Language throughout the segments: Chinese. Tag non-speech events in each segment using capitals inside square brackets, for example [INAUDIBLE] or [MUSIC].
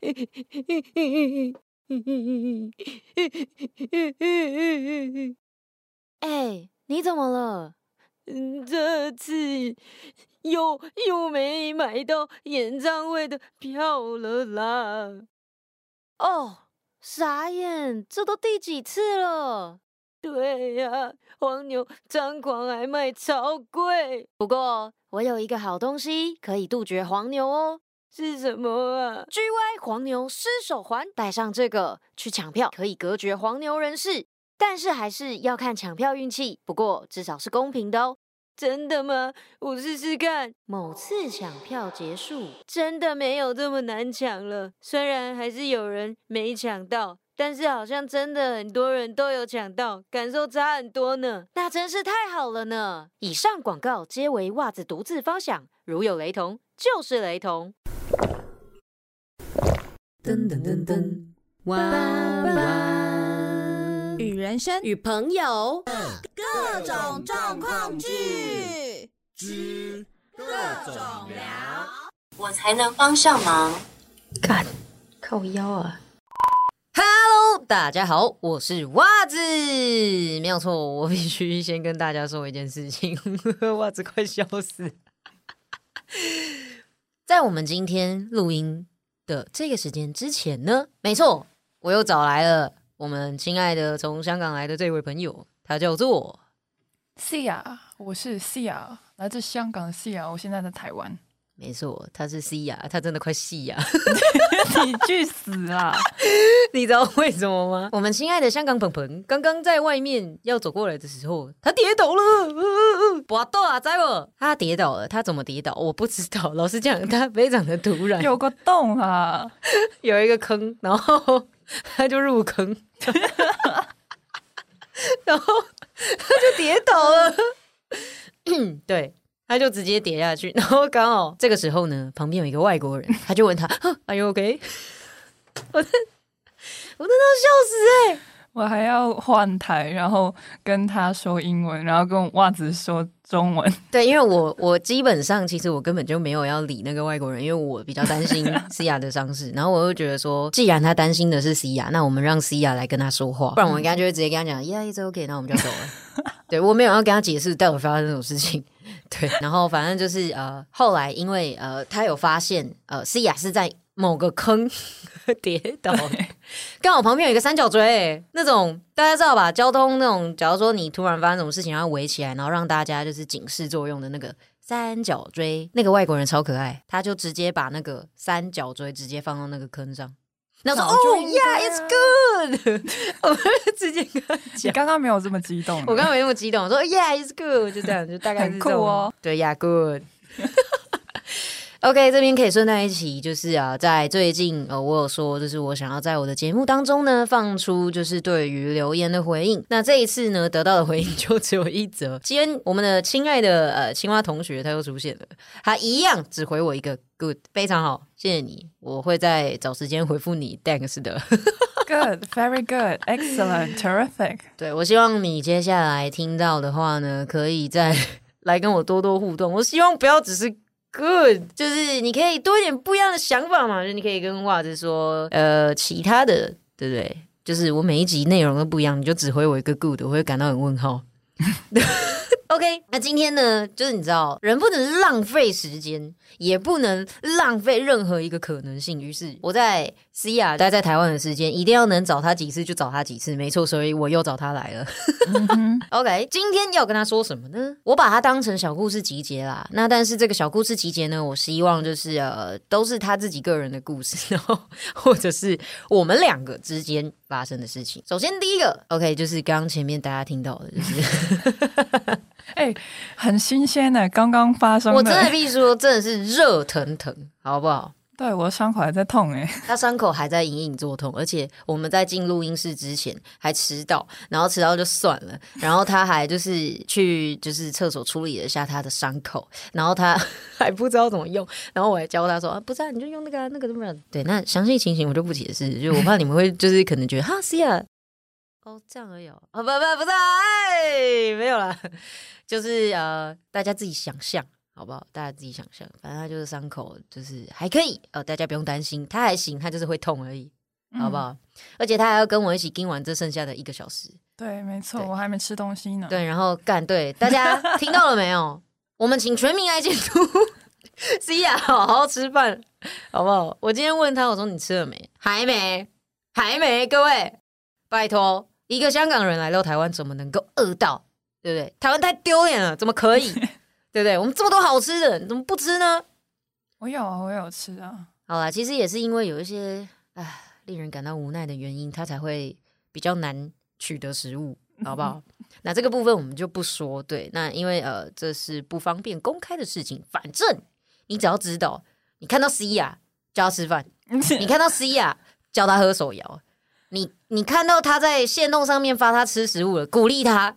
[LAUGHS] 哎，你怎么了？这次又又没买到演唱会的票了啦！哦，傻眼，这都第几次了？对呀，黄牛张狂还卖超贵。不过我有一个好东西可以杜绝黄牛哦。是什么啊？GY 黄牛失手环，带上这个去抢票，可以隔绝黄牛人士。但是还是要看抢票运气，不过至少是公平的哦。真的吗？我试试看。某次抢票结束，真的没有这么难抢了。虽然还是有人没抢到，但是好像真的很多人都有抢到，感受差很多呢。那真是太好了呢。以上广告皆为袜子独自发想，如有雷同，就是雷同。噔噔噔噔，哇哇，与人生与朋友各种状况剧之各种聊，我才能帮上忙。干，靠腰啊！Hello，大家好，我是袜子，没有错，我必须先跟大家说一件事情，[LAUGHS] 袜子快笑死。在我们今天录音。的这个时间之前呢，没错，我又找来了我们亲爱的从香港来的这位朋友，他叫做 Cia，我是 Cia，来自香港的 Cia，我现在在台湾。没错，他是 C 呀，他真的快细呀！[LAUGHS] 你去死啊！[LAUGHS] 你知道为什么吗？我们亲爱的香港鹏鹏刚刚在外面要走过来的时候，他跌倒了。不倒啊，在不？他跌倒了，他怎么跌倒？我不知道。老实讲，他非常的突然，有个洞啊，[LAUGHS] 有一个坑，然后他就入坑，然后他就跌倒了。[COUGHS] 对。他就直接跌下去，然后刚好这个时候呢，旁边有一个外国人，他就问他：“Are you OK？” 我真我真的要笑死哎！我还要换台，然后跟他说英文，然后跟袜子说中文。对，因为我我基本上其实我根本就没有要理那个外国人，因为我比较担心 [LAUGHS] 西亚的伤势。然后我又觉得说，既然他担心的是西亚，那我们让西亚来跟他说话，不然我应该就会直接跟他讲：“Yeah，it's OK。”那我们就走了。[LAUGHS] 对我没有要跟他解释待会发生这种事情。对，然后反正就是呃，后来因为呃，他有发现呃，思雅是在某个坑 [LAUGHS] 跌倒，[LAUGHS] 刚好旁边有一个三角锥，那种大家知道吧？交通那种，假如说你突然发生什么事情，然后围起来，然后让大家就是警示作用的那个三角锥，那个外国人超可爱，他就直接把那个三角锥直接放到那个坑上。然后说：“哦，Yeah，it's good。[LAUGHS] ”我直接跟他讲，刚刚没有这么激动，我刚刚没那么激动，我说：“Yeah，it's good。”就这样，就大概是酷哦。对，Yeah，good。[LAUGHS] OK，这边可以顺带一起，就是啊，在最近呃，我有说，就是我想要在我的节目当中呢，放出就是对于留言的回应。那这一次呢，得到的回应就只有一则。今天我们的亲爱的呃青蛙同学他又出现了，他一样只回我一个 good，非常好，谢谢你，我会再找时间回复你，thanks 的。Good，very good，excellent，terrific。[LAUGHS] 对我希望你接下来听到的话呢，可以再 [LAUGHS] 来跟我多多互动。我希望不要只是。Good，就是你可以多一点不一样的想法嘛，就你可以跟袜子说，呃，其他的，对不对？就是我每一集内容都不一样，你就只回我一个 Good，我会感到很问号。[LAUGHS] OK，那今天呢，就是你知道，人不能浪费时间，也不能浪费任何一个可能性。于是我在 C 亚待在台湾的时间，一定要能找他几次就找他几次，没错，所以我又找他来了。[LAUGHS] OK，今天要跟他说什么呢？我把它当成小故事集结啦。那但是这个小故事集结呢，我希望就是呃，都是他自己个人的故事，然后或者是我们两个之间发生的事情。首先第一个，OK，就是刚刚前面大家听到的，就是。[LAUGHS] 哎，很新鲜的，刚刚发生。[LAUGHS] 我真的必须说，真的是热腾腾，好不好？对，我的伤口还在痛哎，[LAUGHS] 他伤口还在隐隐作痛，而且我们在进录音室之前还迟到，然后迟到就算了，然后他还就是去就是厕所处理了一下他的伤口，然后他 [LAUGHS] 还不知道怎么用，然后我还教他说啊，不是，你就用那个那个什么，对，那详细情形我就不解释，就我怕你们会就是可能觉得哈是啊，哦这样而已哦，不不不是，哎，没有啦。就是呃，大家自己想象好不好？大家自己想象，反正他就是伤口，就是还可以，呃，大家不用担心，他还行，他就是会痛而已，好不嗯？好？而且他还要跟我一起盯完这剩下的一个小时，对，没错，我还没吃东西呢。对，然后干对，大家 [LAUGHS] 听到了没有？我们请全民来监督 C 呀，好好吃饭，好不好？我今天问他，我说你吃了没？还没，还没。各位，拜托，一个香港人来到台湾，怎么能够饿到？对不对？台湾太丢脸了，怎么可以？[LAUGHS] 对不对？我们这么多好吃的，你怎么不吃呢？我有啊，我有吃啊。好啦，其实也是因为有一些唉令人感到无奈的原因，他才会比较难取得食物，好不好？[LAUGHS] 那这个部分我们就不说。对，那因为呃这是不方便公开的事情，反正你只要知道，你看到 C 呀叫他吃饭，[LAUGHS] 你看到 C 呀叫他喝手摇，你你看到他在线动上面发他吃食物了，鼓励他。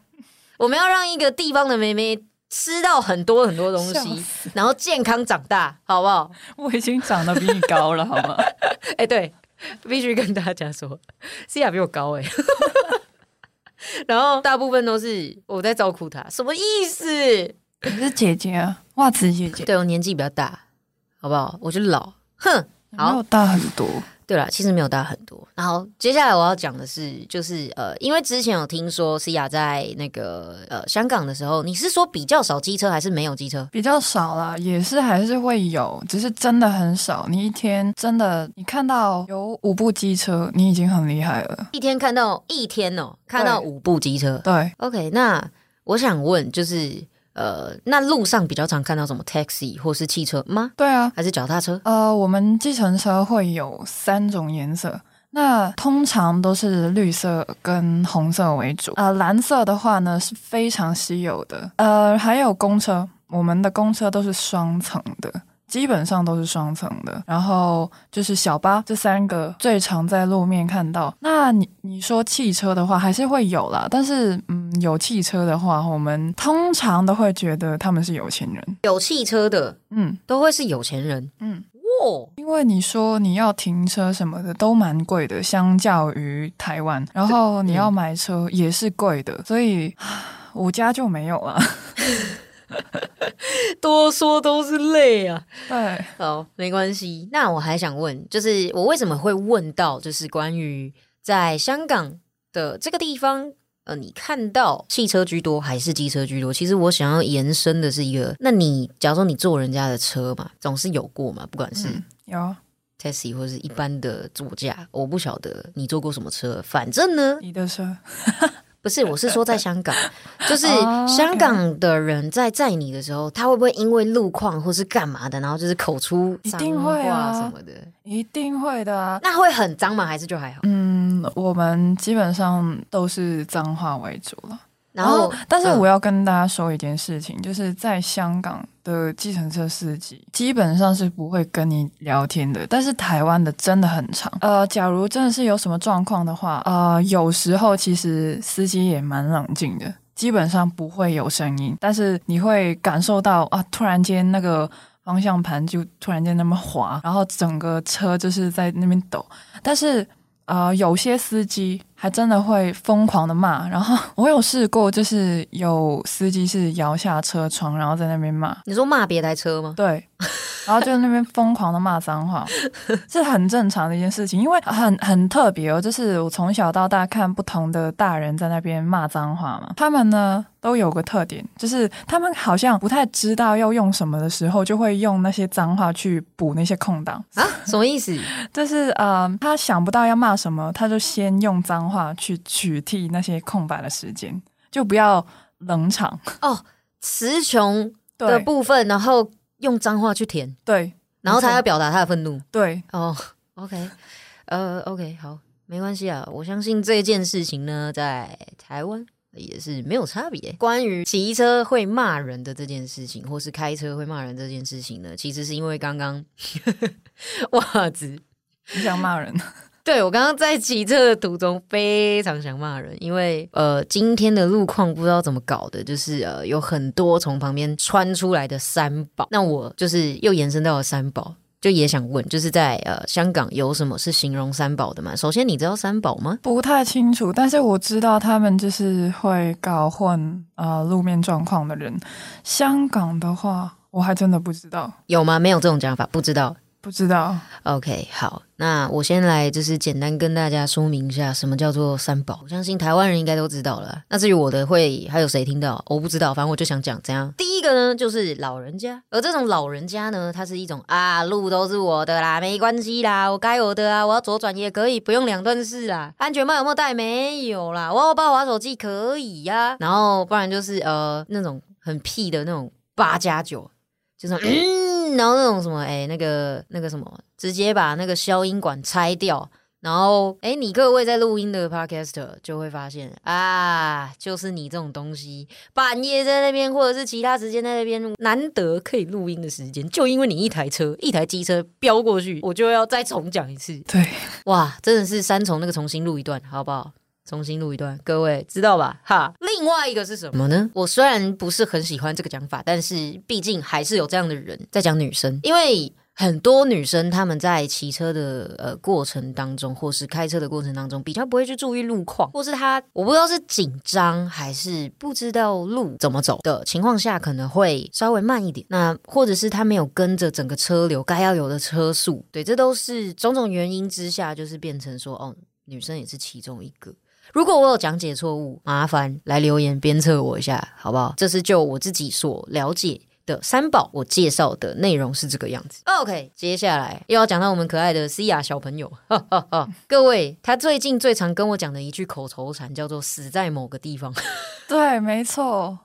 我们要让一个地方的妹妹吃到很多很多东西，然后健康长大，好不好？我已经长得比你高了，好吗？[LAUGHS] 哎、对，必须跟大家说西亚比我高哎、[LAUGHS] 然后大部分都是我在照顾他，什么意思？你是姐姐啊，袜子姐姐，对我年纪比较大，好不好？我就老，哼。好大很多。对了，其实没有大很多。然后接下来我要讲的是，就是呃，因为之前有听说 C 亚在那个呃香港的时候，你是说比较少机车还是没有机车？比较少啦，也是还是会有，只是真的很少。你一天真的，你看到有五部机车，你已经很厉害了。一天看到一天哦，看到五部机车。对，OK，那我想问，就是呃，那路上比较常看到什么 taxi 或是汽车吗？对啊，还是脚踏车？呃，我们计程车会有三种颜色，那通常都是绿色跟红色为主。呃，蓝色的话呢是非常稀有的。呃，还有公车，我们的公车都是双层的。基本上都是双层的，然后就是小巴这三个最常在路面看到。那你你说汽车的话，还是会有啦，但是嗯，有汽车的话，我们通常都会觉得他们是有钱人。有汽车的嗯都会是有钱人嗯，哇。因为你说你要停车什么的都蛮贵的，相较于台湾，然后你要买车也是贵的，所以啊我家就没有啊。[LAUGHS] [LAUGHS] [LAUGHS] [LAUGHS] 多说都是泪啊。哎，好，没关系。那我还想问，就是我为什么会问到，就是关于在香港的这个地方，呃，你看到汽车居多还是机车居多？其实我想要延伸的是一个，那你假如说你坐人家的车嘛，总是有过嘛，不管是嗯，有 taxi 或是一般的座驾，我不晓得你坐过什么车，反正呢，你的车，不是，我是说在香港，[LAUGHS] 就是哦香港的人在载你的时候，他会不会因为路况或是干嘛的，然后就是口出一脏定会话啊什么的？一定会的啊。那会很脏吗？还是就还好？嗯，我们基本上都是脏话为主了。然后，哦但是嗯我要跟大家说一件事情，就是在香港的计程车司机基本上是不会跟你聊天的，但是台湾的真的很长。呃，假如真的是有什么状况的话，呃，有时候其实司机也蛮冷静的，基本上不会有声音，但是你会感受到啊，突然间那个。方向盘就突然间那么滑，然后整个车就是在那边抖，但是呃，有些司机还真的会疯狂的骂，然后我有试过，就是有司机是摇下车窗，然后在那边骂，你说骂别台车吗？对，然后就在那边疯狂的骂脏话，[LAUGHS] 是很正常的一件事情，因为很很特别哦，就是我从小到大看不同的大人在那边骂脏话嘛，他们呢都有个特点，就是他们好像不太知道要用什么的时候，就会用那些脏话去补那些空档。啊，什么意思？[LAUGHS] 就是呃，他想不到要骂什么，他就先用脏话去取替那些空白的时间，就不要冷场。哦，词穷的部分，然后用脏话去填，对。然后他要表达他的愤怒。对，哦，OK，呃，OK，好，没关系啊，我相信这件事情呢，在台湾也是没有差别。关于骑车会骂人的这件事情，或是开车会骂人这件事情呢，其实是因为刚刚 [LAUGHS] 袜子，你想骂人，[LAUGHS] 对我刚刚在骑车的途中非常想骂人，因为呃今天的路况不知道怎么搞的，就是呃有很多从旁边穿出来的三宝，那我就是又延伸到了三宝。就也想问，就是在呃香港有什么是形容三宝的吗？首先，你知道三宝吗？不太清楚，但是我知道他们就是会搞混呃路面状况的人。香港的话，我还真的不知道，有吗？没有这种讲法，不知道。不知道。OK，好，那我先来就是简单跟大家说明一下什么叫做三宝。我相信台湾人应该都知道了。那至于我的会还有谁听到，我不知道，反正我就想讲怎样。第一个呢，就是老人家，而这种老人家呢，它是一种啊，路都是我的啦，没关系啦，我该我的啊，我要左转也可以，不用两段式啦。安全帽有没有戴？没有啦，我要抱玩手机可以呀、然后不然就是呃那种很屁的那种八加九，就是嗯，然后那种什么，哎、那个那个什么，直接把那个消音管拆掉，然后，哎，你各位在录音的 podcaster 就会发现啊，就是你这种东西，半夜在那边，或者是其他时间在那边，难得可以录音的时间，就因为你一台车，一台机车飙过去，我就要再重讲一次，对，哇，真的是三重那个重新录一段，好不好？重新录一段，各位知道吧？哈，另外一个是什么呢？我虽然不是很喜欢这个讲法，但是毕竟还是有这样的人在讲女生，因为很多女生她们在骑车的呃过程当中，或是开车的过程当中，比较不会去注意路况，或是她我不知道是紧张还是不知道路怎么走的情况下，可能会稍微慢一点。那或者是她没有跟着整个车流该要有的车速，对，这都是种种原因之下，就是变成说哦，女生也是其中一个。如果我有讲解错误，麻烦来留言鞭策我一下，好不好？这是就我自己所了解的三宝，我介绍的内容是这个样子。OK，接下来又要讲到我们可爱的西亚小朋友，哈哈哈。各位，他最近最常跟我讲的一句口头禅叫做“死在某个地方”。对，没错。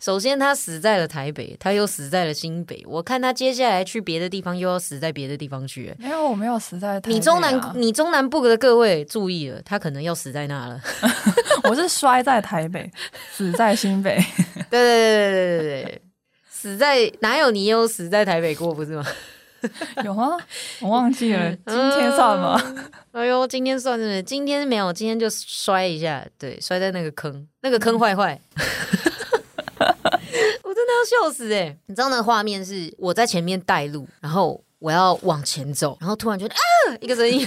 首先，他死在了台北，他又死在了新北。我看他接下来去别的地方，又要死在别的地方去。没有，我没有死在台北、啊。你中南，你中南部的各位注意了，他可能要死在那了。我是摔在台北，死在新北。对对对对对对对，死在哪有你有死在台北过不是吗？[LAUGHS] 有吗？我忘记了，今天算吗？哎呦，今天算是是？今天没有，今天就摔一下，对，摔在那个坑，那个坑坏坏。[LAUGHS] 我真的要笑死哎、欸！你知道那个画面是我在前面带路，然后我要往前走，然后突然觉得啊，一个声音，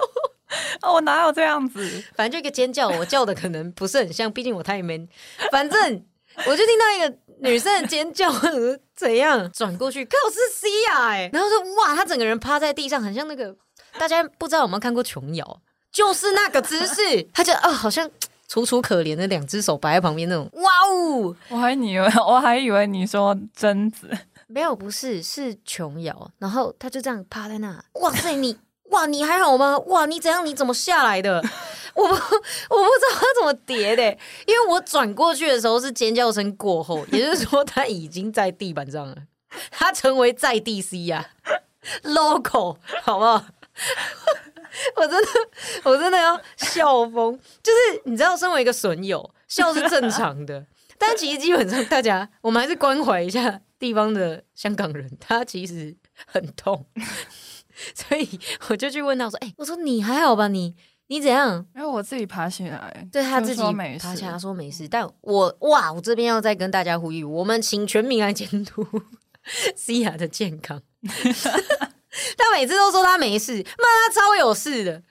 [LAUGHS] 哦，我哪有这样子？反正就一个尖叫，我叫的可能不是很像，毕竟我太 man。反正我就听到一个女生的尖叫，或者是怎样，转过去，看我是 C 呀哎，然后说哇，她整个人趴在地上，很像那个大家不知道有没有看过琼瑶，就是那个姿势，[LAUGHS] 她就啊、好像。楚楚可怜的两只手摆在旁边那种，哇哦！我还以为我还以为你说贞子，没有，不是，是琼瑶。然后她就这样趴在那，哇塞，你哇，你还好吗？哇，你怎样？你怎么下来的？[LAUGHS] 我不，我不知道他怎么叠的，因为我转过去的时候是尖叫声过后，[LAUGHS] 也就是说他已经在地板上了，他成为在地 C 呀、啊、，local 好不好？[LAUGHS] 我真的，我真的要笑疯。就是你知道，身为一个损友，笑是正常的，但其实基本上大家，我们还是关怀一下地方的香港人，他其实很痛，[LAUGHS] 所以我就去问他说：“哎、我说你还好吧？你你怎样因为我自己爬起来，？”对他自己爬起来他说没事，但我哇，我这边要再跟大家呼吁，我们请全民来监督西亚的健康。[LAUGHS] 他每次都说他没事，妈他超有事的。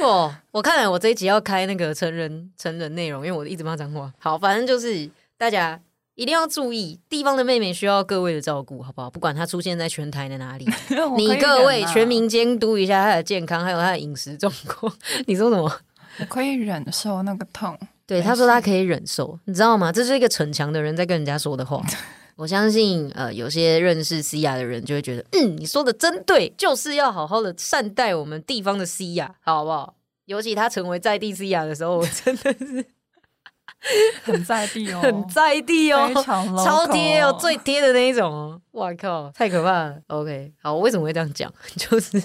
哇！我看来我这一集要开那个成人成人内容，因为我一直骂脏话。好，反正就是大家一定要注意，地方的妹妹需要各位的照顾，好不好？不管她出现在全台的哪里，[LAUGHS] 你各位全民监督一下她的健康，还有她的饮食状况。你说什么？我可以忍受那个痛。[LAUGHS] 对，没他说他可以忍受，你知道吗？这是一个逞强的人在跟人家说的话。[LAUGHS] 我相信，呃，有些认识西亚的人就会觉得，嗯，你说的真对，就是要好好的善待我们地方的西亚，好不好？尤其他成为在地西亚的时候，我真的是 [LAUGHS] 很在地哦，很在地哦，超贴哦，哦最贴的那一种哦。哇靠，太可怕了。OK，好，我为什么会这样讲？[LAUGHS] 就是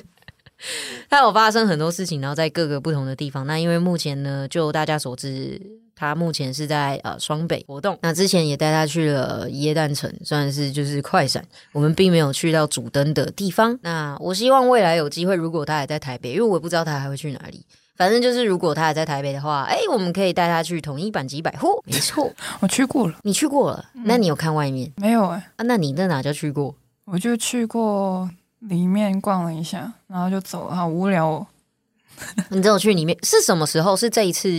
[LAUGHS] 它有发生很多事情，然后在各个不同的地方。那因为目前呢，就大家所知，他目前是在呃双北活动。那之前也带他去了耶诞城，算是就是快闪。我们并没有去到主灯的地方。那我希望未来有机会，如果他还在台北，因为我不知道他还会去哪里。反正就是，如果他还在台北的话，哎，我们可以带他去统一版级百货。没错，[LAUGHS] 我去过了，你去过了，那你有看外面没有哎、啊？那你在哪就去过？我就去过里面逛了一下，然后就走了，好无聊哦。[LAUGHS] 你只有去里面是什么时候？是这一次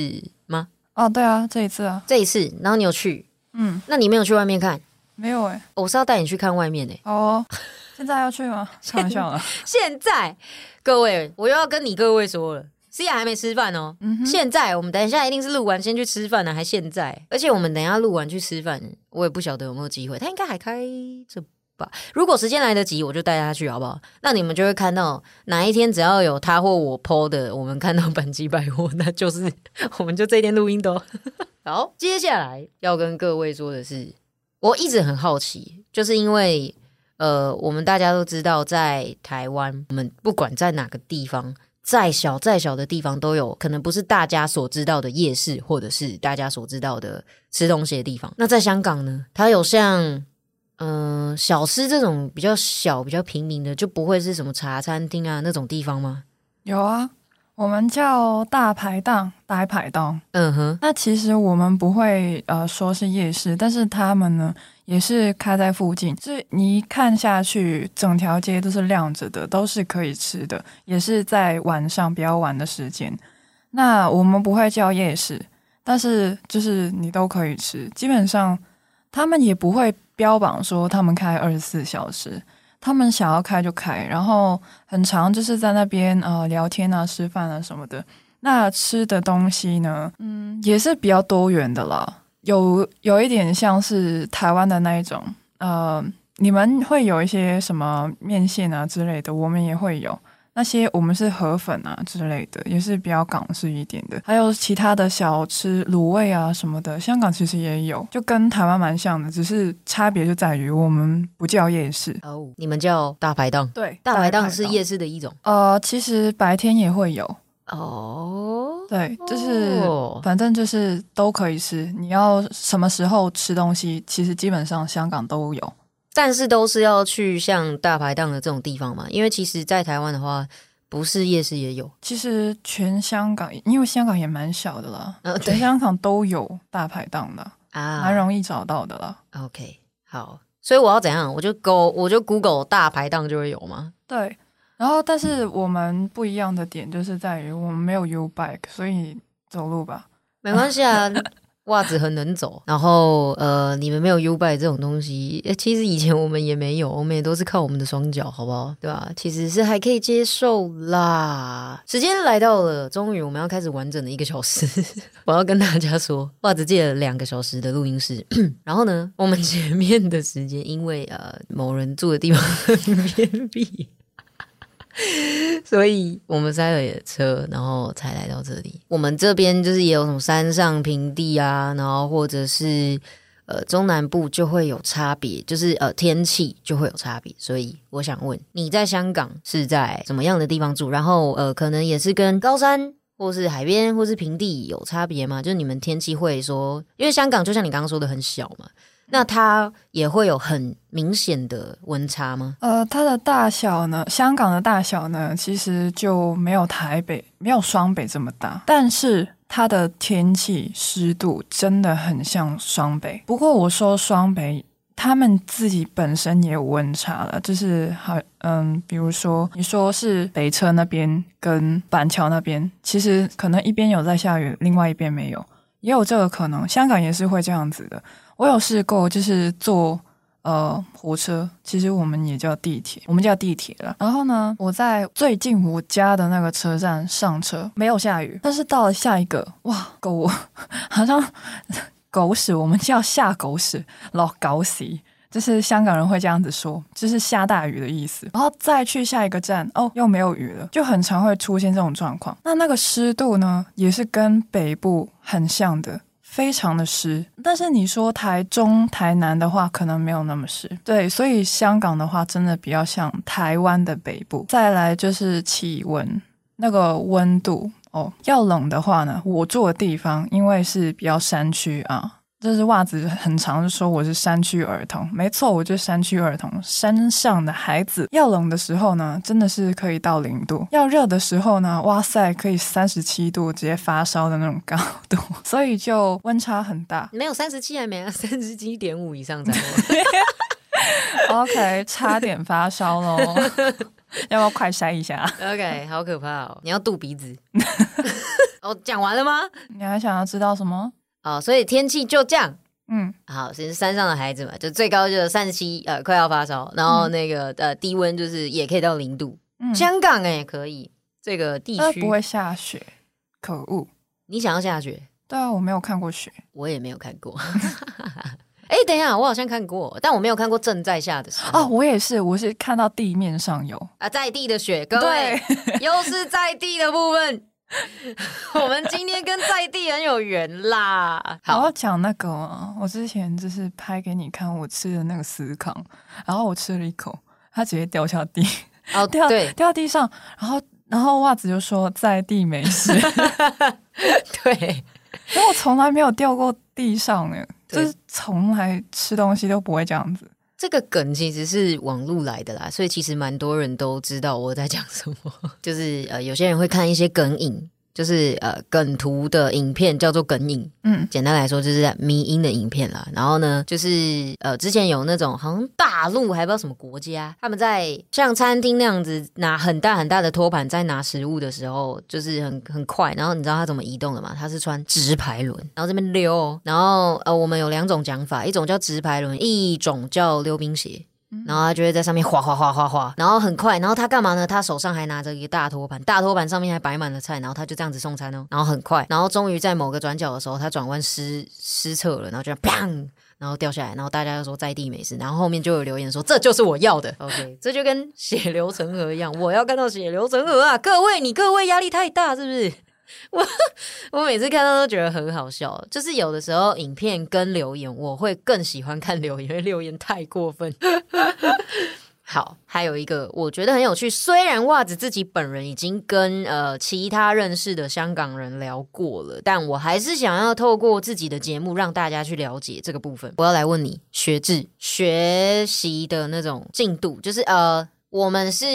吗？哦，对啊，这一次啊，这一次，然后你有去，嗯，那你没有去外面看？没有哎、我是要带你去看外面诶、好哦，[LAUGHS] 现在要去吗？开玩笑了。现在各位，我又要跟你各位说了。思雅还没吃饭哦，嗯，现在我们等一下一定是录完先去吃饭呢，还现在，而且我们等一下录完去吃饭，我也不晓得有没有机会，他应该还开着吧？如果时间来得及，我就带他去好不好？那你们就会看到哪一天只要有他或我 PO 的，我们看到本集百货，那就是我们就这一天录音的哦。[LAUGHS] 好，接下来要跟各位说的是，我一直很好奇，就是因为呃，我们大家都知道，在台湾，我们不管在哪个地方，再小再小的地方都有可能不是大家所知道的夜市，或者是大家所知道的吃东西的地方。那在香港呢，它有像嗯、小吃这种比较小、比较平民的，就不会是什么茶餐厅啊那种地方吗？有啊，我们叫大排档、大排档。嗯哼，那其实我们不会呃说是夜市，但是他们呢也是开在附近，是你一看下去，整条街都是亮着的，都是可以吃的，也是在晚上比较晚的时间。那我们不会叫夜市，但是就是你都可以吃，基本上他们也不会标榜说他们开二十四小时。他们想要开就开，然后很长就是在那边呃聊天啊、吃饭啊什么的。那吃的东西呢，嗯，也是比较多元的啦，有有一点像是台湾的那一种，呃，你们会有一些什么面线啊之类的，我们也会有。那些我们是河粉啊之类的，也是比较港式一点的，还有其他的小吃卤味啊什么的，香港其实也有，就跟台湾蛮像的，只是差别就在于我们不叫夜市。哦，你们叫大排档，对，大排档是夜市的一种呃，其实白天也会有，哦。对，就是、哦反正就是都可以吃。你要什么时候吃东西，其实基本上香港都有。但是都是要去像大排档的这种地方嘛，因为其实，在台湾的话，不是夜市也有，其实全香港，因为香港也蛮小的啦，呃全香港都有大排档的，啊蛮容易找到的啦。OK，好，所以我要怎样？我就 Go，我就 Google 大排档就会有吗？对，然后但是我们不一样的点就是在于我们没有 U bike，所以走路吧。没关系啊，袜子很能走。[LAUGHS] 然后呃，你们没有 U b y 这种东西，其实以前我们也没有，我们也都是靠我们的双脚，好不好？对吧、其实是还可以接受啦。时间来到了，终于我们要开始完整的一个小时。[LAUGHS] 我要跟大家说，袜子借了两个小时的录音室，[COUGHS] 然后呢，我们前面的时间因为呃某人住的地方很偏僻。[LAUGHS] 所以我们塞了车，然后才来到这里。我们这边就是也有什么山上平地啊，然后或者是呃中南部就会有差别，就是呃天气就会有差别。所以我想问，你在香港是在什么样的地方住？然后呃，可能也是跟高山。或是海边，或是平地有差别吗？就是你们天气会说，因为香港就像你刚刚说的很小嘛，那它也会有很明显的温差吗？呃，它的大小呢，香港的大小呢，其实就没有台北、没有双北这么大，但是它的天气湿度真的很像双北。不过我说双北。他们自己本身也有温差了，就是好，嗯，比如说你说是北车那边跟板桥那边，其实可能一边有在下雨，另外一边没有，也有这个可能。香港也是会这样子的。我有试过，就是坐呃火车，其实我们也叫地铁，我们叫地铁了。然后呢，我在最近我家的那个车站上车，没有下雨，但是到了下一个，哇，狗 [LAUGHS] 好像狗屎，我们叫下狗屎，老狗屎。就是香港人会这样子说，就是下大雨的意思。然后再去下一个站，哦，又没有雨了，就很常会出现这种状况。那那个湿度呢，也是跟北部很像的，非常的湿。但是你说台中、台南的话，可能没有那么湿。对，所以香港的话，真的比较像台湾的北部。再来就是气温，那个温度哦，要冷的话呢，我住的地方因为是比较山区啊。就是袜子很常就说我是山区儿童，没错，我就是山区儿童。山上的孩子要冷的时候呢，真的是可以到零度；要热的时候呢，哇塞，可以三十七度，直接发烧的那种高度，所以就温差很大。没有三十七还没啊，[LAUGHS] 三十七点五以上才会。[LAUGHS] OK，差点发烧喽，[LAUGHS] 要不要快筛一下？OK，好可怕哦！你要渡鼻子。哦，讲完了吗？你还想要知道什么？哦，所以天气就这样，嗯，好，是山上的孩子嘛，就最高就是三十七，呃，快要发烧，然后那个、呃低温就是也可以到零度。嗯香港哎、可以，这个地区不会下雪，可恶。你想要下雪，对啊，我没有看过雪。我也没有看过。[LAUGHS] 哎、等一下，我好像看过，但我没有看过正在下的时候。哦，我也是，我是看到地面上有。啊，在地的雪，各位又是在地的部分。[LAUGHS] 我们今天跟在地很有缘啦。我好要讲那个啊，我之前就是拍给你看我吃的那个司康，然后我吃了一口，它直接掉下地，哦，[LAUGHS] 掉对。掉地上，然后然后袜子就说在地没事，[LAUGHS] 对，因为我从来没有掉过地上哎，就是从来吃东西都不会这样子。这个梗其实是网路来的啦，所以其实蛮多人都知道我在讲什么。[LAUGHS] 就是呃，有些人会看一些梗影，就是呃梗图的影片叫做梗影。嗯，简单来说就是迷音的影片啦。然后呢，就是呃之前有那种好像大陆还不知道什么国家，他们在像餐厅那样子拿很大很大的托盘在拿食物的时候，就是很很快。然后你知道他怎么移动的吗？他是穿直排轮，然后这边溜哦。然后呃我们有两种讲法，一种叫直排轮，一种叫溜冰鞋。然后他就会在上面哗哗哗哗哗，然后很快，然后他干嘛呢？他手上还拿着一个大托盘，大托盘上面还摆满了菜，然后他就这样子送餐哦，然后很快，然后终于在某个转角的时候，他转弯失失策了，然后就砰，然后掉下来，然后大家就说在地没事，然后后面就有留言说这就是我要的，OK，这就跟血流成河一样，我要看到血流成河啊！各位，你各位压力太大是不是？[LAUGHS] 我我每次看到都觉得很好笑，就是有的时候影片跟留言，我会更喜欢看留言，因为留言太过分。[LAUGHS] 好，还有一个我觉得很有趣，虽然袜子自己本人已经跟呃其他认识的香港人聊过了，但我还是想要透过自己的节目让大家去了解这个部分。我要来问你，学制学习的那种进度，就是呃，我们是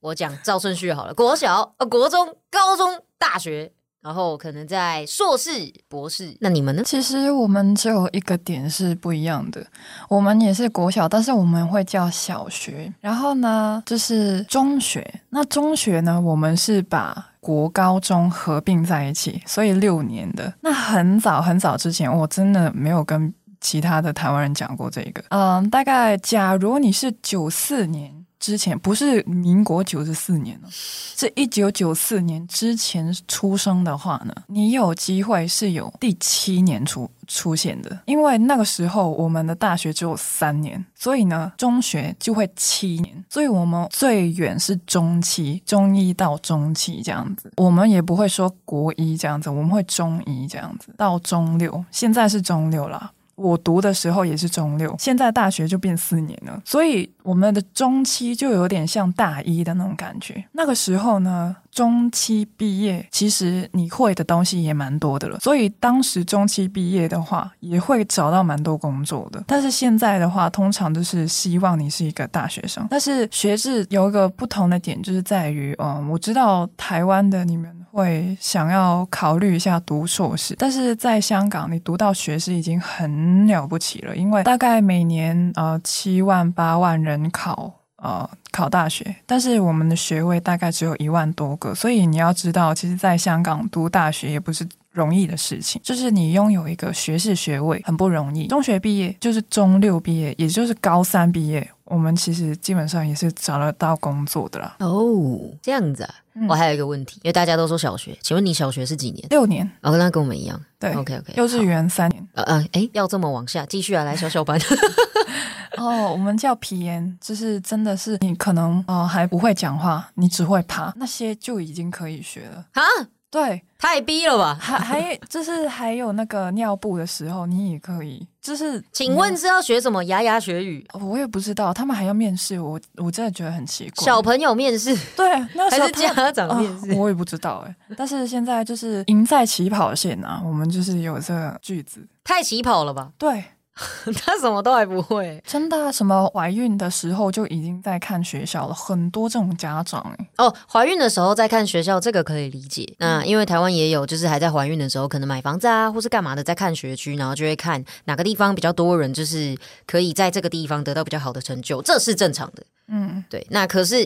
我讲照顺序好了，国小、呃国中、高中、大学。然后可能在硕士、博士，那你们呢？其实我们只有一个点是不一样的，我们也是国小，但是我们会叫小学。然后呢，就是中学。那中学呢，我们是把国高中合并在一起，所以六年的。那很早很早之前，我真的没有跟其他的台湾人讲过这个。嗯，大概假如你是九四年。之前不是民国九十四年哦，是一九九四年之前出生的话呢，你有机会是有第七年出出现的，因为那个时候我们的大学只有三年，所以呢中学就会七年，所以我们最远是中期，中一到中期这样子，我们也不会说国一这样子，我们会中一这样子到中六，现在是中六啦。我读的时候也是中六，现在大学就变四年了，所以我们的中期就有点像大一的那种感觉。那个时候呢，中期毕业，其实你会的东西也蛮多的了，所以当时中期毕业的话，也会找到蛮多工作的。但是现在的话，通常都是希望你是一个大学生。但是学制有一个不同的点，就是在于，嗯，我知道台湾的你们。会想要考虑一下读硕士，但是在香港，你读到学士已经很了不起了，因为大概每年呃七万八万人考呃考大学，但是我们的学位大概只有一万多个，所以你要知道，其实在香港读大学也不是容易的事情，就是你拥有一个学士学位很不容易。中学毕业就是中六毕业，也就是高三毕业，我们其实基本上也是找得到工作的啦。哦，这样子啊。嗯我还有一个问题，因为大家都说小学，请问你小学是几年？六年，哦，那跟我们一样。对，OK OK。幼稚园三年。呃呃，哎，要这么往下继续啊，来小小班。[LAUGHS] [LAUGHS] 哦，我们叫皮炎，就是真的是你可能呃还不会讲话，你只会爬，那些就已经可以学了。啊，对，太逼了吧？还还就是还有那个尿布的时候，你也可以。就是，请问是要学什么牙牙学语？我也不知道，他们还要面试我，我真的觉得很奇怪。小朋友面试，对，还是家长面试？哦我也不知道哎。但是现在就是赢在起跑线啊，我们就是有这个句子。太起跑了吧？对。[LAUGHS] 他什么都还不会，真的？什么怀孕的时候就已经在看学校了，很多这种家长哎。哦，怀孕的时候在看学校，这个可以理解。那因为台湾也有，就是还在怀孕的时候，可能买房子啊，或是干嘛的，在看学区，然后就会看哪个地方比较多人，就是可以在这个地方得到比较好的成就，这是正常的。嗯，对，那可是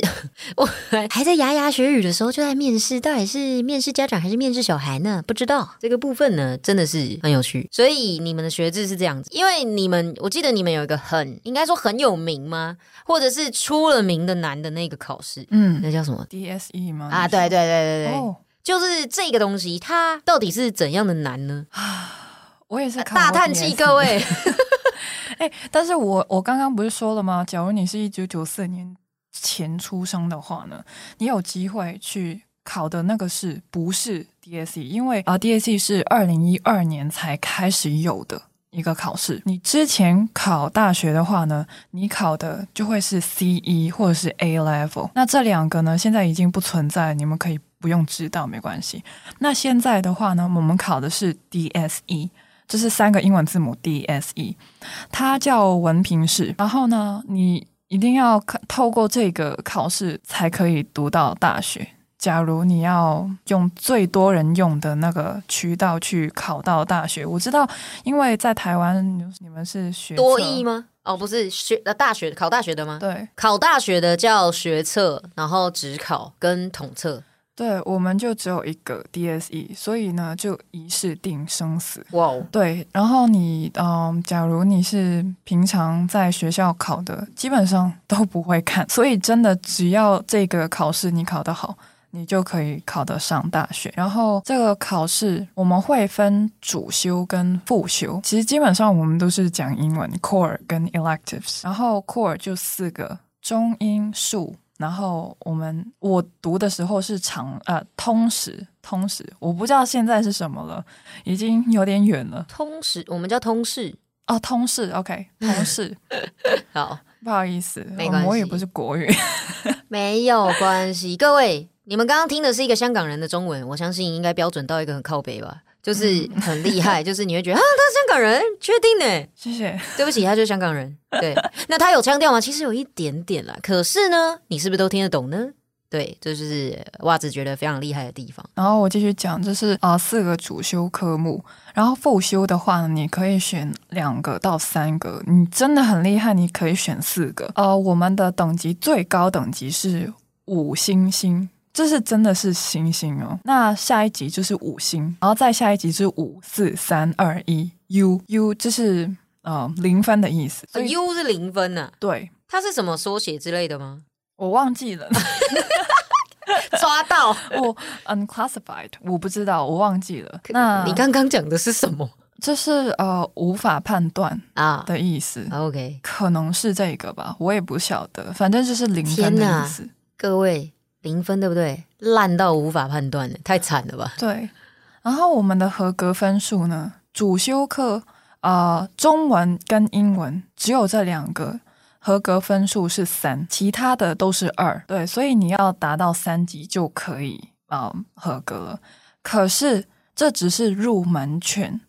我还在牙牙学语的时候就在面试，到底是面试家长还是面试小孩呢？不知道这个部分呢，真的是很有趣。所以你们的学制是这样子，因为你们我记得你们有一个很应该说很有名吗？或者是出了名的难的那个考试，嗯那叫什么？，DSE 吗？啊，对对对对对，哦，就是这个东西，它到底是怎样的难呢？啊 [SIGHS] 我也是大叹气，各。位。[LAUGHS] 哎、但是我我刚刚不是说了吗？假如你是一九九四年前出生的话呢，你有机会去考的那个是不是 DSE？因为啊、DSE 是二零一二年才开始有的。一个考试，你之前考大学的话呢，你考的就会是 C 一或者是 A level。那这两个呢，现在已经不存在，你们可以不用知道，没关系。那现在的话呢，我们考的是 DSE，这是三个英文字母 DSE。它叫文凭试，然后呢，你一定要考透过这个考试才可以读到大学。假如你要用最多人用的那个渠道去考到大学，我知道，因为在台湾你们是学多一？吗？哦，不是学呃大学考大学的吗？对考大学的叫学测，然后职考跟统测。对，我们就只有一个 DSE，所以呢就一试定生死。哇哦，对，然后你嗯，假如你是平常在学校考的，基本上都不会看，所以真的只要这个考试你考得好，你就可以考得上大学。然后这个考试我们会分主修跟副修，其实基本上我们都是讲英文，core 跟 electives，然后 core 就四个，中英数。然后我们我读的时候是长呃通识通识，我不知道现在是什么了，已经有点远了。通识我们叫通识。哦，通识，OK，通识，[LAUGHS] 好，不好意思，没关系我也不是国语。[LAUGHS] 没有关系。各位，你们刚刚听的是一个香港人的中文，我相信应该标准到一个很靠北吧，就是很厉害，[LAUGHS] 就是你会觉得啊，他是香港人，确定呢？谢谢。对不起，他就是香港人。对，[LAUGHS] 那他有腔调吗？其实有一点点啦。可是呢，你是不是都听得懂呢？对，这就是袜子觉得非常厉害的地方。然后我继续讲，这是啊、呃四个主修科目，然后副修的话呢，你可以选两个到三个，你真的很厉害，你可以选四个。呃，我们的等级最高等级是五星星。这是真的是星星哦，那下一集就是五星，然后再下一集是五四三二一 U U，这是呃零分的意思。U 是零分呐、对它是什么缩写之类的吗？我忘记了，[LAUGHS] 抓到！[LAUGHS] 我 unclassified，我不知道，我忘记了。那你刚刚讲的是什么就是呃无法判断啊的意思，？OK，可能是这个吧，我也不晓得，反正就是零分的意思。各位零分对不对？烂到无法判断了，太惨了吧？对，然后我们的合格分数呢，主修课呃中文跟英文只有这两个。合格分数是三，其他的都是二。对，所以你要达到三级就可以啊、合格了。可是这只是入门券，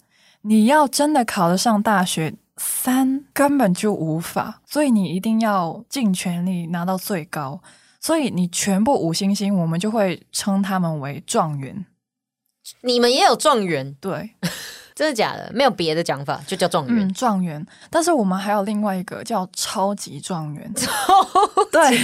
你要真的考得上大学，三根本就无法。所以你一定要尽全力拿到最高。所以你全部五星星，我们就会称他们为状元。你们也有状元，对，[LAUGHS] 真的假的？没有别的讲法，就叫状元嗯，。状元。但是我们还有另外一个叫超级状元。对，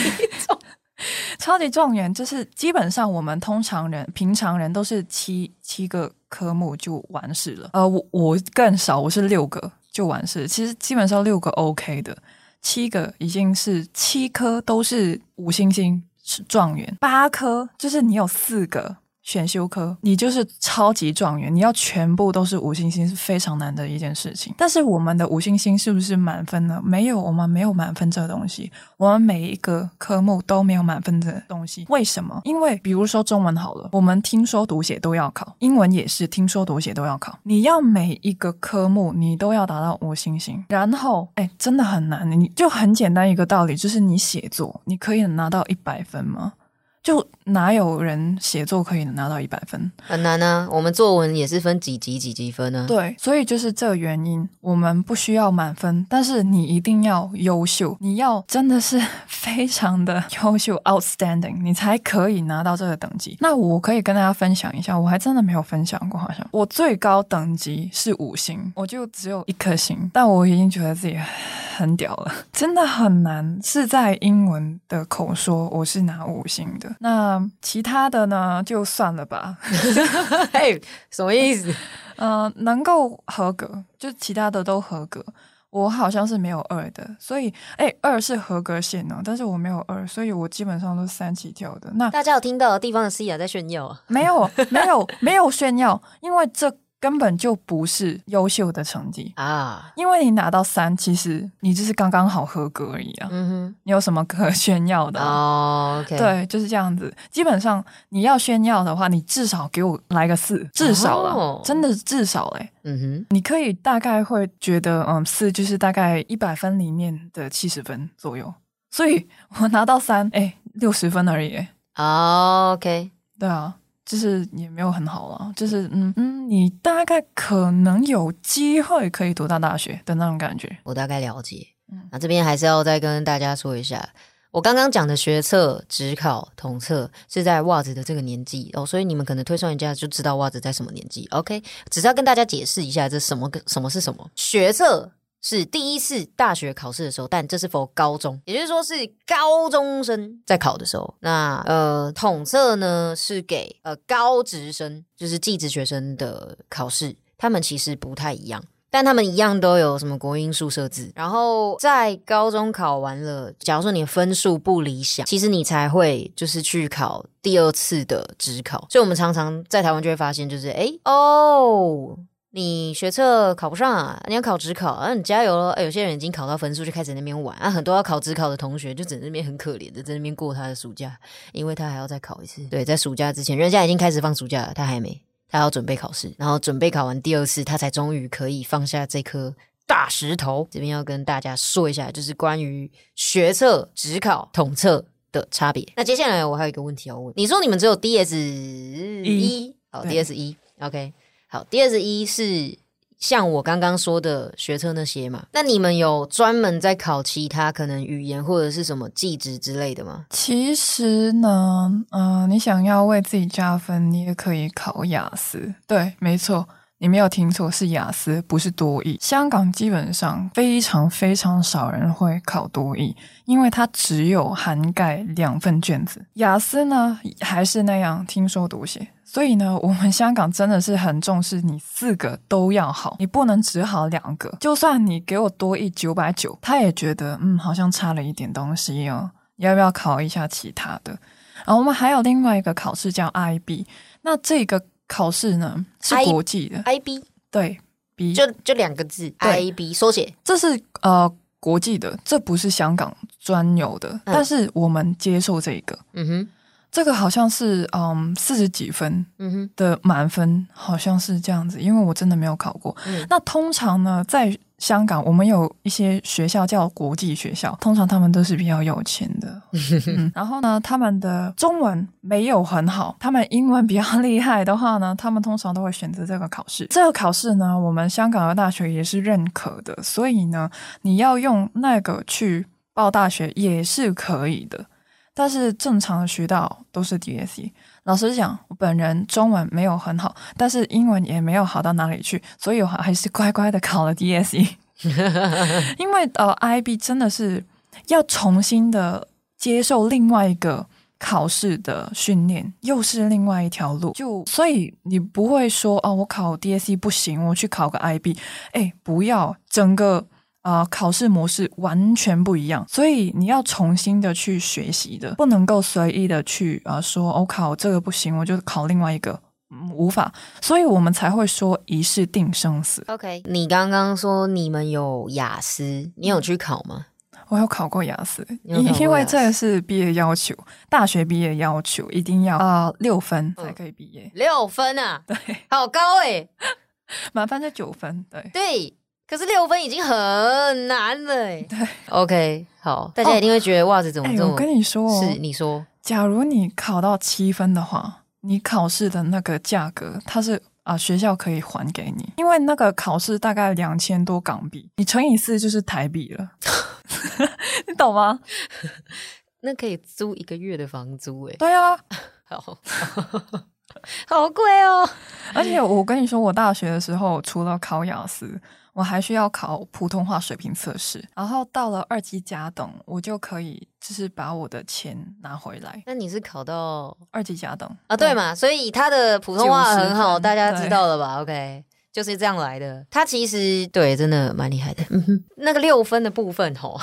超级状元就是基本上我们通常人、平常人都是七七个科目就完事了。呃，我我更少，我是六个就完事。其实基本上六个 OK 的，七个已经是七颗都是五星星是状元，八颗就是你有四个。选修科，你就是超级状元，你要全部都是五星星是非常难的一件事情。但是我们的五星星是不是满分呢？没有，我们没有满分这个东西。我们每一个科目都没有满分的东西。为什么？因为比如说中文好了，我们听说读写都要考，英文也是听说读写都要考。你要每一个科目你都要达到五星星，然后哎，真的很难。你就很简单一个道理，就是你写作，你可以拿到一百分吗？就哪有人写作可以拿到一百分？很难啊。我们作文也是分几级几级分啊。对，所以就是这个原因，我们不需要满分，但是你一定要优秀，你要真的是非常的优秀 [LAUGHS] （outstanding），你才可以拿到这个等级。那我可以跟大家分享一下，我还真的没有分享过，好像我最高等级是五星，我就只有一颗星，但我已经觉得自己很屌了，真的很难，是在英文的口说我是拿五星的。那其他的呢，就算了吧。[LAUGHS] 嘿，什么意思？[LAUGHS] 呃，能够合格，就其他的都合格。我好像是没有二的，所以哎，二是合格线呢，但是我没有二，所以我基本上都是三起跳的。那大家有听到的地方的 C 亚在炫耀啊？没有，没有，没有炫耀，因为这。根本就不是优秀的成绩啊！因为你拿到三，其实你就是刚刚好合格而已啊。嗯哼，你有什么可炫耀的？哦，对，就是这样子。基本上你要炫耀的话，你至少给我来个四，至少了，真的是至少嘞。嗯哼，你可以大概会觉得，嗯，四就是大概一百分里面的七十分左右。所以我拿到三，哎，六十分而已。哦，OK，对啊。就是也没有很好了，就是嗯嗯，你大概可能有机会可以读到大学的那种感觉，我大概了解。那这边还是要再跟大家说一下，我刚刚讲的学测、职考、统测是在袜子的这个年纪哦，所以你们可能推算一下就知道袜子在什么年纪。OK，只是要跟大家解释一下，这什么跟什么是什么学测。是第一次大学考试的时候，但这是否高中，也就是说是高中生在考的时候。那呃，统测呢是给呃高职生，就是技职学生的考试，他们其实不太一样，但他们一样都有什么国英数设置。然后在高中考完了，假如说你分数不理想，其实你才会就是去考第二次的职考。所以我们常常在台湾就会发现，就是哎哦。你学测考不上啊？你要考职考啊？你加油了！有些人已经考到分数，就开始那边玩啊。很多要考职考的同学，就在那边很可怜的在那边过他的暑假，因为他还要再考一次。对，在暑假之前，人家已经开始放暑假了，他还没，他要准备考试，然后准备考完第二次，他才终于可以放下这颗大石头。这边要跟大家说一下，就是关于学测、职考、统测的差别。那接下来我还有一个问题要问，你说你们只有 DS 一，好，DS 一，OK。好第二十一是像我刚刚说的学车那些嘛？那你们有专门在考其他可能语言或者是什么技职之类的吗？其实呢，嗯，你想要为自己加分，你也可以考雅思。对，没错。你没有听错，是雅思，不是多义。香港基本上非常非常少人会考多义，因为它只有涵盖两份卷子。雅思呢，还是那样听说读写。所以呢，我们香港真的是很重视你四个都要好，你不能只好两个。就算你给我多一九百九，他也觉得嗯，好像差了一点东西哦。要不要考一下其他的？然后我们还有另外一个考试叫 IB，那这个。考试呢？是国际的，IB 对，B。就就两个字，IB 缩写，这是呃国际的，这不是香港专有的，但是我们接受这个，嗯哼，这个好像是嗯四十几分，嗯哼的满分，好像是这样子，因为我真的没有考过。那通常呢，在香港，我们有一些学校叫国际学校，通常他们都是比较有钱的。[LAUGHS] 然后呢，他们的中文没有很好，他们英文比较厉害的话呢，他们通常都会选择这个考试。这个考试呢，我们香港的大学也是认可的，所以呢，你要用那个去报大学也是可以的。但是正常的渠道都是 DSE。老实讲，我本人中文没有很好，但是英文也没有好到哪里去，所以我还是乖乖的考了 DSE。[LAUGHS] 因为呃，IB 真的是要重新的接受另外一个考试的训练，又是另外一条路。就所以你不会说哦，我考 DSE 不行，我去考个 IB。哎，不要整个。啊，考试模式完全不一样，所以你要重新的去学习的，不能够随意的去啊说，我考这个不行，我就考另外一个，无法，所以我们才会说一试定生死。OK，你刚刚说你们有雅思，你有去考吗？[LAUGHS] 我有考过雅思，因为这个是毕业要求，大学毕业要求一定要啊六分才可以毕业，六分啊，对，好高哎，[LAUGHS] 满分是九分，对对。可是六分已经很难了，对，OK，好，大家一定会觉得袜子怎么这么？我跟你说，是你说。假如你考到七分的话，你考试的那个价格它是啊、学校可以还给你，因为那个考试大概两千多港币，你乘以四就是台币了，[LAUGHS] 你懂吗？[LAUGHS] 那可以租一个月的房租哎，对啊，[LAUGHS] 好，好贵哦。而且我跟你说，我大学的时候除了考雅思，我还需要考普通话水平测试，然后到了二级甲等，我就可以就是把我的钱拿回来。那你是考到二级甲等啊？对嘛，所以他的普通话很好，大家知道了吧？OK。就是这样来的，他其实对真的蛮厉害的。嗯哼，那个六分的部分吼，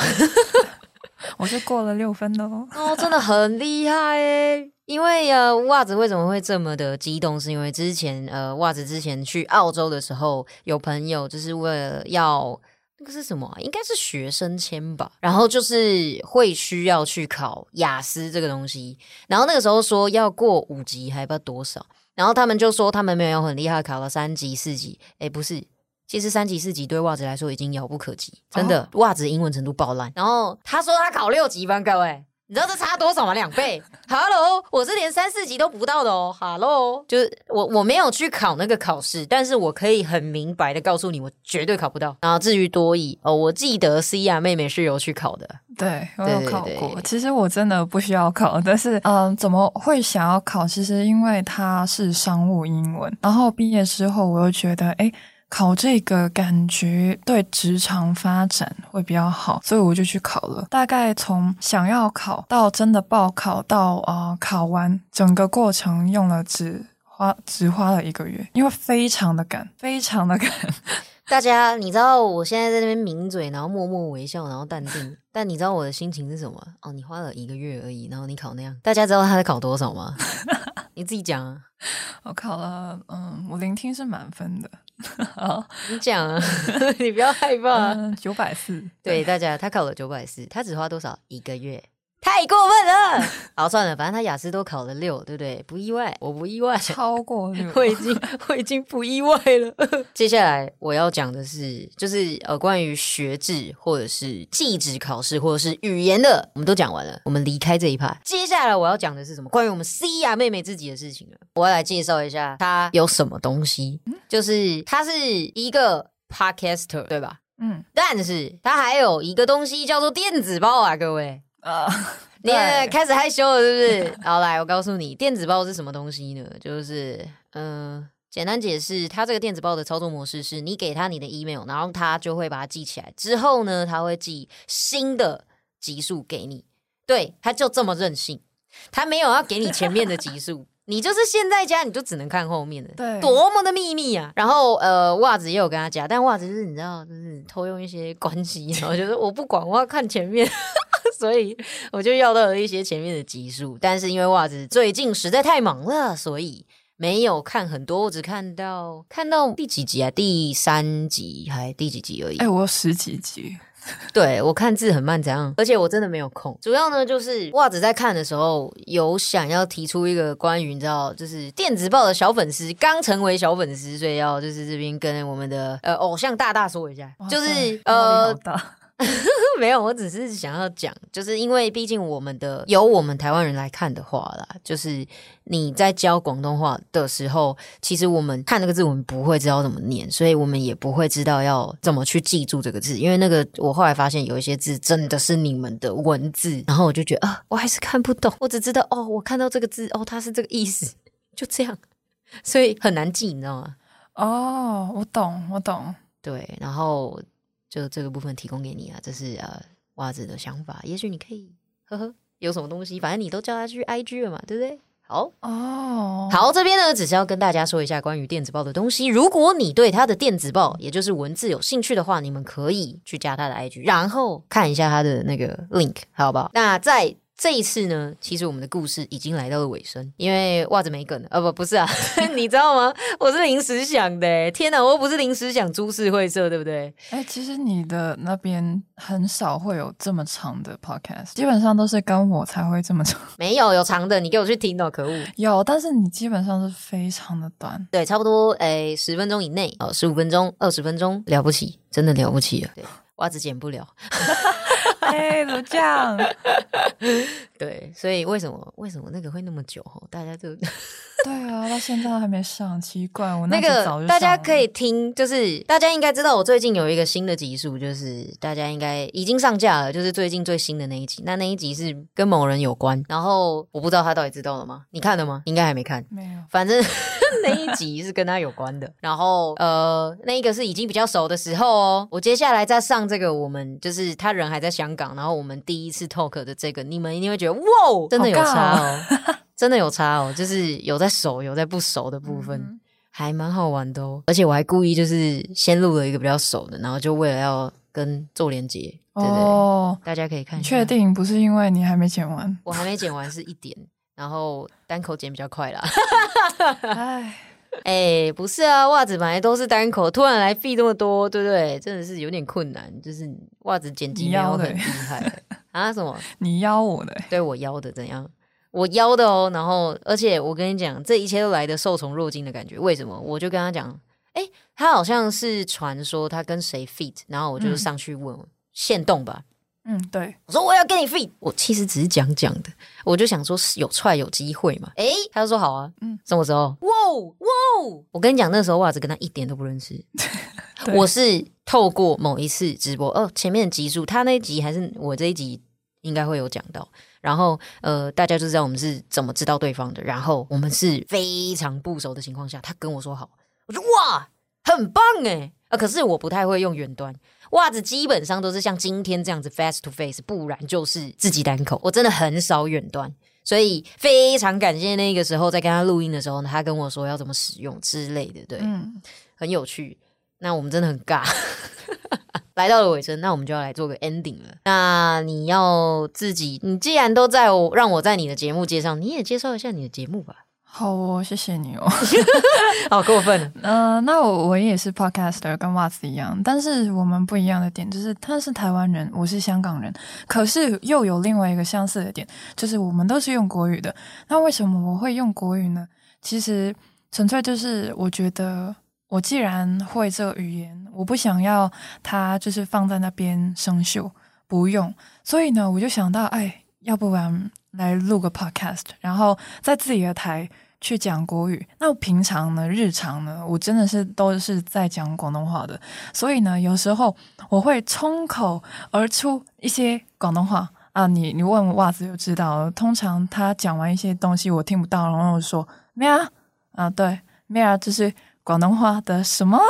我是过了六分的哦。哦，真的很厉害诶！因为呃，袜子为什么会这么的激动？是因为之前呃，袜子之前去澳洲的时候，有朋友就是为了要那个是什么啊、应该是学生签吧，然后就是会需要去考雅思这个东西，然后那个时候说要过五级，还不知道多少，然后他们就说他们没有很厉害，考了三级、四级，诶，不是。其实三级四级对袜子来说已经遥不可及，真的，袜子英文程度爆烂。然后他说他考六级班，各位，你知道这差多少吗？两倍。Hello，我是连三四级都不到的哦。Hello，就是我我没有去考那个考试，但是我可以很明白的告诉你，我绝对考不到。然后至于多译哦，我记得 C R 妹妹是有去考的。对，我对有对对考过。其实我真的不需要考，但是嗯，怎么会想要考？其实因为它是商务英文，然后毕业之后我又觉得，哎，考这个感觉对职场发展会比较好，所以我就去考了。大概从想要考到真的报考到啊、呃考完，整个过程用了只花只花了一个月，因为非常的赶，非常的赶。[LAUGHS] 大家，你知道我现在在那边抿嘴，然后默默微笑，然后淡定。但你知道我的心情是什么？哦，你花了一个月而已，然后你考那样，大家知道他在考多少吗？[LAUGHS] 你自己讲啊，我考了，嗯，我聆听是满分的，好，[LAUGHS] 你讲啊，[LAUGHS] 你不要害怕。嗯，九百四，对大家，他考了九百四，他只花多少？一个月，太过分了。[LAUGHS] 好，算了，反正他雅思都考了六，对不对？不意外，我不意外。超过六，我已经我已经不意外了。[LAUGHS] 接下来我要讲的是，就是呃，关于学制或者是技职考试或者是语言的，我们都讲完了。我们离开这一趴，接下来我要讲的是什么？关于我们 C 亚妹妹自己的事情了。我要来介绍一下她有什么东西，就是她是一个 podcaster，对吧？嗯但是她还有一个东西叫做电子报啊，各位。啊，你也开始害羞了，是不是？[LAUGHS] 好，来，我告诉你，电子报是什么东西呢？就是，嗯、简单解释，它这个电子报的操作模式是，你给他你的 email，然后他就会把它记起来，之后呢，他会寄新的集数给你。对，他就这么任性，他没有要给你前面的集数。你就是现在加，你就只能看后面的，对多么的秘密啊！然后呃，袜子也有跟他加，但袜子就是你知道，就是偷用一些关系，然后就是我不管，我要看前面，[LAUGHS] 所以我就要到了一些前面的集数。但是因为袜子最近实在太忙了，所以没有看很多，我只看到看到第几集啊？第三集还第几集而已。哎，我有十几集，[LAUGHS] 对我看字很慢，怎样？而且我真的没有空。主要呢，就是袜子在看的时候，有想要提出一个关于你知道，就是电子报的小粉丝，刚成为小粉丝，所以要就是这边跟我们的呃偶像大大说一下，就是呃 [LAUGHS] 没有，我只是想要讲，就是因为毕竟我们的由我们台湾人来看的话啦，就是你在教广东话的时候，其实我们看那个字，我们不会知道怎么念，所以我们也不会知道要怎么去记住这个字，因为那个我后来发现有一些字真的是你们的文字，然后我就觉得啊，我还是看不懂，我只知道哦，我看到这个字哦，它是这个意思，就这样，[LAUGHS] 所以很难记，你知道吗？哦，我懂，我懂。对，然后就这个部分提供给你啊，这是呃袜子的想法，也许你可以呵呵有什么东西，反正你都叫他去 IG 了嘛，对不对？好。哦，好，这边呢只是要跟大家说一下关于电子报的东西。如果你对他的电子报，也就是文字有兴趣的话，你们可以去加他的 IG，然后看一下他的那个 link，好不好？那在这一次呢，其实我们的故事已经来到了尾声，因为袜子没梗了，呃，不，不是啊，[LAUGHS] 你知道吗？我是临时想的，欸天哪，我又不是临时想株式会社，对不对？哎，其实你的那边很少会有这么长的 podcast，基本上都是跟我才会这么长。[LAUGHS] 没有，有长的，你给我去听哦，可恶！有，但是你基本上是非常的短。对，差不多哎，十分钟以内，哦，十五分钟、二十分钟，了不起，真的了不起啊。对，袜子剪不了。[LAUGHS] [LAUGHS] 哎，怎么这样？对，所以为什么为什么那个会那么久？吼，大家就 [LAUGHS] 对啊，到现在还没上，奇怪，我那个大家可以听，就是大家应该知道，我最近有一个新的集数，就是大家应该已经上架了，就是最近最新的那一集。那那一集是跟某人有关，然后我不知道他到底知道了吗？你看了吗？应该还没看。没有。反正 [LAUGHS] 那一集是跟他有关的，然后呃，那一个是已经比较熟的时候哦。我接下来再上这个，我们就是他人还在香港，然后我们第一次 talk 的这个，你们一定会觉得哇，真的有差哦，[LAUGHS] 真的有差哦，就是有在熟，有在不熟的部分，嗯还蛮好玩的哦。而且我还故意就是先录了一个比较熟的，然后就为了要跟做连接，对对大家可以看一下。确？定不是因为你还没剪完？我还没剪完是一点，然后单口剪比较快啦。哎，[LAUGHS] 哎、不是啊，袜子本来都是单口，突然来 feed 这么多，对不对？真的是有点困难。就是袜子剪辑没有你腰的很厉害啊？什么？你邀我的，对我邀的怎样？我邀的哦。然后，而且我跟你讲，这一切都来的受宠若惊的感觉。为什么？我就跟他讲，哎、他好像是传说他跟谁 feed，然后我就嗯上去问，限动吧。嗯，对，我说我要跟你 feed，我其实只是讲讲的，我就想说是有踹有机会嘛。诶，他就说好啊，嗯嗯，什么时候？哇哦哇哦！我跟你讲，那时候袜子跟他一点都不认识，[LAUGHS] 我是透过某一次直播，哦，前面的集数，他那一集还是我这一集应该会有讲到。然后呃，大家就知道我们是怎么知道对方的。然后我们是非常不熟的情况下，他跟我说好，我说哇，很棒哎。啊！可是我不太会用远端，袜子基本上都是像今天这样子 face to face，不然就是自己单口。我真的很少远端，所以非常感谢那个时候在跟他录音的时候呢，他跟我说要怎么使用之类的，对，嗯，很有趣。那我们真的很尬。来到了尾声，那我们就要来做个 ending 了。那你要自己，你既然都在我让我在你的节目介绍，你也介绍一下你的节目吧。好哦，谢谢你哦。[LAUGHS] 好过分嗯，[LAUGHS] 呃，那我我也是 podcaster，跟袜子一样，但是我们不一样的点就是他是台湾人，我是香港人，可是又有另外一个相似的点，就是我们都是用国语的。那为什么我会用国语呢？其实纯粹就是我觉得，我既然会这个语言，我不想要它就是放在那边生锈，不用。所以呢，我就想到，哎，要不然来录个 podcast，然后在自己的台。去讲国语，那我平常呢，日常呢，我真的是都是在讲广东话的，所以呢，有时候我会冲口而出一些广东话啊。你你问袜子就知道了，通常他讲完一些东西我听不到，然后我说咩啊啊，对咩啊，就是广东话的什么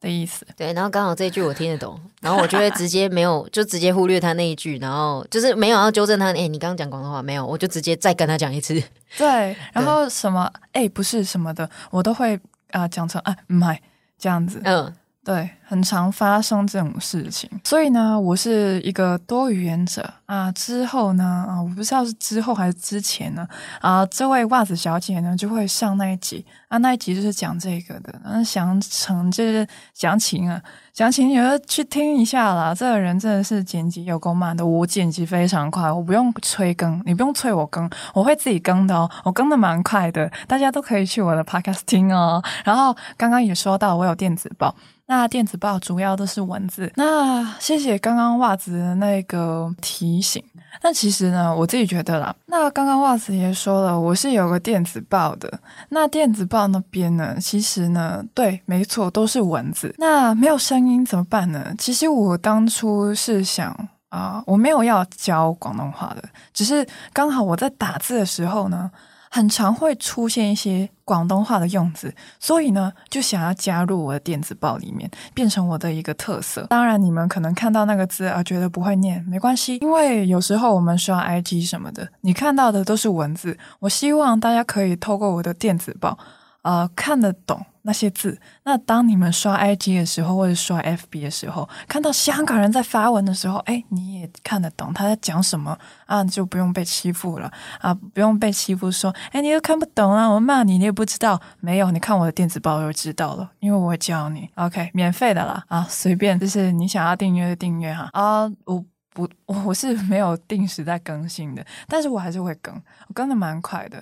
的意思。对，然后刚好这一句我听得懂，然后我就会直接没有，[LAUGHS] 就直接忽略他那一句，然后就是没有要纠正他。哎、你刚刚讲广东话没有？我就直接再跟他讲一次。对，[LAUGHS] 然后什么哎不是什么的，我都会啊、讲成啊唔系这样子。嗯，对，很常发生这种事情，所以呢，我是一个多语言者啊。之后呢，啊，我不知道是之后还是之前呢，啊，这位袜子小姐呢就会上那一集啊，那一集就是讲这个的。那详情就是详情啊，详情你要去听一下啦。这个人真的是剪辑有够慢的，我剪辑非常快，我不用催更，你不用催我更，我会自己更的哦，我更的蛮快的，大家都可以去我的 podcast 听哦。然后刚刚也说到，我有电子报。那电子报主要都是文字。那谢谢刚刚袜子的那个提醒。那其实呢，我自己觉得啦，那刚刚袜子也说了，我是有个电子报的。那电子报那边呢，其实呢，对，没错，都是文字。那没有声音怎么办呢？其实我当初是想啊、我没有要教广东话的，只是刚好我在打字的时候呢。很常会出现一些广东话的用字，所以呢，就想要加入我的电子报里面，变成我的一个特色。当然，你们可能看到那个字啊，觉得不会念，没关系，因为有时候我们刷 IG 什么的，你看到的都是文字。我希望大家可以透过我的电子报，呃，看得懂那些字。那当你们刷 IG 的时候，或者刷 FB 的时候，看到香港人在发文的时候，哎，你也看得懂他在讲什么啊，就不用被欺负了啊，不用被欺负说，哎，你又看不懂啊，我骂你，你也不知道。没有，你看我的电子报就知道了，因为我会教你。OK，免费的啦，啊，随便，就是你想要订阅就订阅哈。啊，我。不，我是没有定时在更新的，但是我还是会更，我更的蛮快的。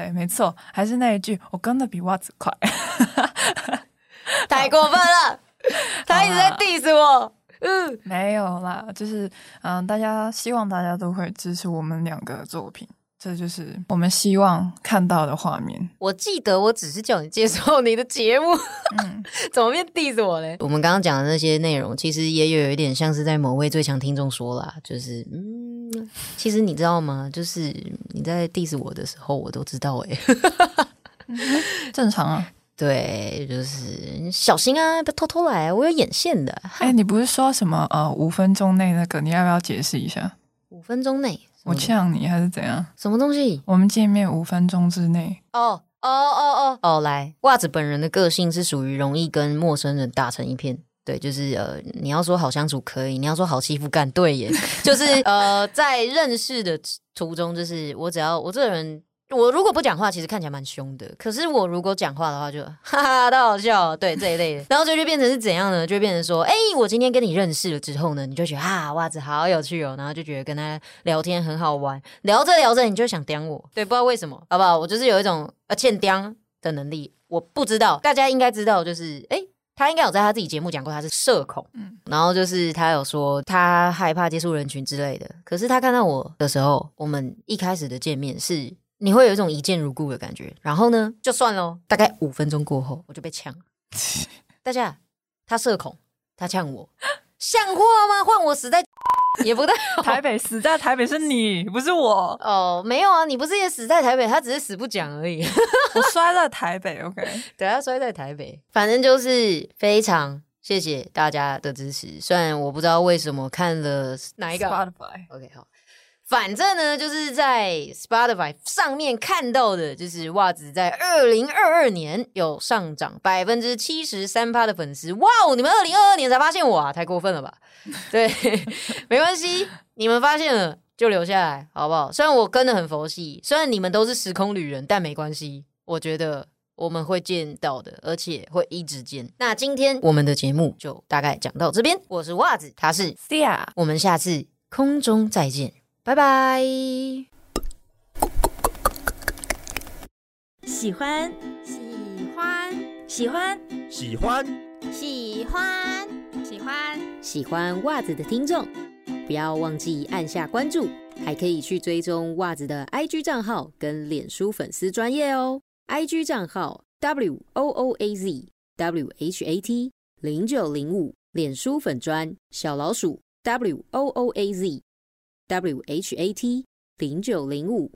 对，没错，还是那一句，我跟的比袜子快。[LAUGHS] 太过分了，[LAUGHS] 他一直在 diss 我。嗯，没有啦，就是嗯，大家希望大家都会支持我们两个的作品，这就是我们希望看到的画面。我记得我只是叫你接受你的节目，嗯，[LAUGHS] 怎么变 diss 我嘞？我们刚刚讲的那些内容，其实也有一点像是在某位最强听众说啦，就是嗯，[LAUGHS] 其实你知道吗？就是你在 diss 我的时候，我都知道诶、[LAUGHS] 正常啊。对，就是小心啊，不要偷偷来，我有眼线的。哎、你不是说什么呃五分钟内那个？你要不要解释一下？五分钟内，我呛你还是怎样？什么东西？我们见面五分钟之内，哦哦哦哦哦，来，袜子本人的个性是属于容易跟陌生人打成一片。对，就是呃，你要说好相处可以，你要说好欺负干，对耶，就是 [LAUGHS] 呃，在认识的途中，就是我只要我这个人，我如果不讲话，其实看起来蛮凶的，可是我如果讲话的话就，[LAUGHS] 哈哈，都好笑，对这一类的，然后就就变成是怎样呢？就会变成说，哎、我今天跟你认识了之后呢，你就觉得啊，袜子好有趣哦，然后就觉得跟他聊天很好玩，聊着聊着你就想刁我，对，不知道为什么，好不好？我就是有一种呃欠刁的能力，我不知道，大家应该知道，就是哎。诶他应该有在他自己节目讲过他是社恐，嗯然后就是他有说他害怕接触人群之类的。可是他看到我的时候，我们一开始的见面是你会有一种一见如故的感觉。然后呢，就算喽，大概五分钟过后我就被呛了。[LAUGHS] 大家，他社恐，他呛我，[LAUGHS] 像话吗？换我死在 [LAUGHS] 也不对 [LAUGHS] 台北死在台北是你，不是我，哦，没有啊，你不是也死在台北，他只是死不讲而已。[LAUGHS] 我摔在台北。OK，对，他摔在台北，反正就是非常谢谢大家的支持。虽然我不知道为什么看了哪一个 OK，好，反正呢，就是在 Spotify 上面看到的，就是袜子在二零二二年有上涨百分之七十三趴的粉丝。哇哦，你们二零二二年才发现我啊，太过分了吧？[LAUGHS] 对，没关系，你们发现了就留下来，好不好？虽然我跟的很佛系，虽然你们都是时空旅人，但没关系，我觉得。我们会见到的，而且会一直见。那今天我们的节目就大概讲到这边。我是袜子，他是 Sia，我们下次空中再见，拜拜。喜欢，喜欢，喜欢，喜欢。喜欢，喜欢。喜欢袜子的听众，不要忘记按下关注，还可以去追踪袜子的 IG 账号跟脸书粉丝专业哦。IG 账号 W O O A Z W H A T 零九零五，脸书粉专小老鼠 W O O A Z W H A T 零九零五。